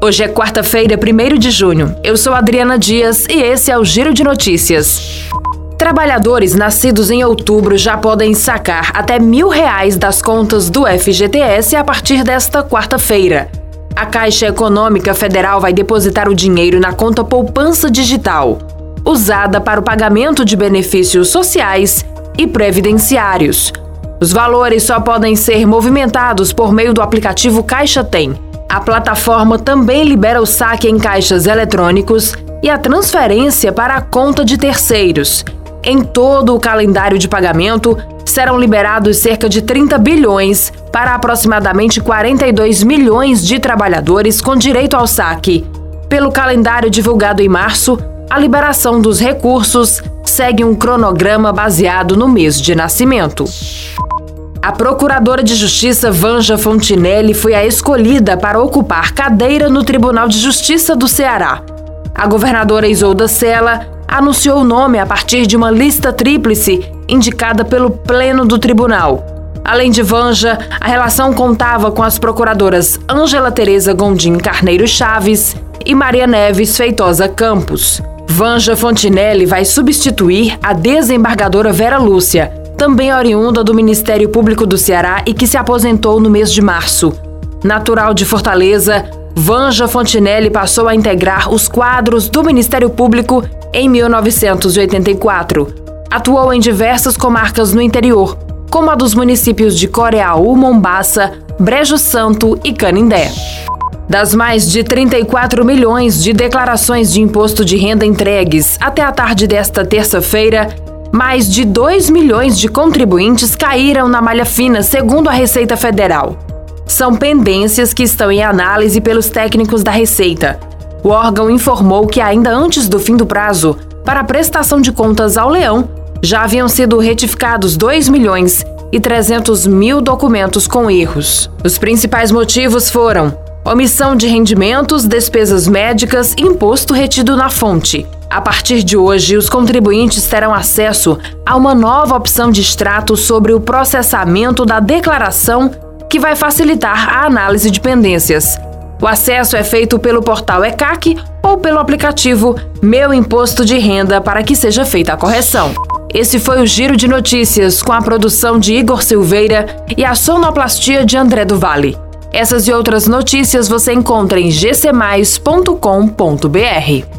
Hoje é quarta-feira, 1 de junho. Eu sou Adriana Dias e esse é o Giro de Notícias. Trabalhadores nascidos em outubro já podem sacar até mil reais das contas do FGTS a partir desta quarta-feira. A Caixa Econômica Federal vai depositar o dinheiro na conta Poupança Digital, usada para o pagamento de benefícios sociais e previdenciários. Os valores só podem ser movimentados por meio do aplicativo Caixa Tem. A plataforma também libera o saque em caixas eletrônicos e a transferência para a conta de terceiros. Em todo o calendário de pagamento, serão liberados cerca de 30 bilhões para aproximadamente 42 milhões de trabalhadores com direito ao saque. Pelo calendário divulgado em março, a liberação dos recursos segue um cronograma baseado no mês de nascimento. A procuradora de Justiça Vanja Fontinelli foi a escolhida para ocupar cadeira no Tribunal de Justiça do Ceará. A governadora Isolda Sela anunciou o nome a partir de uma lista tríplice indicada pelo Pleno do Tribunal. Além de Vanja, a relação contava com as procuradoras Ângela Tereza Gondim Carneiro Chaves e Maria Neves Feitosa Campos. Vanja Fontinelli vai substituir a desembargadora Vera Lúcia, também oriunda do Ministério Público do Ceará e que se aposentou no mês de março. Natural de Fortaleza, Vanja Fontinelli passou a integrar os quadros do Ministério Público em 1984. Atuou em diversas comarcas no interior, como a dos municípios de Coreaú, Mombaça, Brejo Santo e Canindé. Das mais de 34 milhões de declarações de imposto de renda entregues até a tarde desta terça-feira, mais de 2 milhões de contribuintes caíram na malha fina, segundo a Receita Federal. São pendências que estão em análise pelos técnicos da Receita. O órgão informou que, ainda antes do fim do prazo para a prestação de contas ao Leão, já haviam sido retificados 2 milhões e 300 mil documentos com erros. Os principais motivos foram omissão de rendimentos, despesas médicas imposto retido na fonte. A partir de hoje, os contribuintes terão acesso a uma nova opção de extrato sobre o processamento da declaração que vai facilitar a análise de pendências. O acesso é feito pelo portal ECAC ou pelo aplicativo Meu Imposto de Renda para que seja feita a correção. Esse foi o Giro de Notícias com a produção de Igor Silveira e a sonoplastia de André do Vale. Essas e outras notícias você encontra em gcmais.com.br.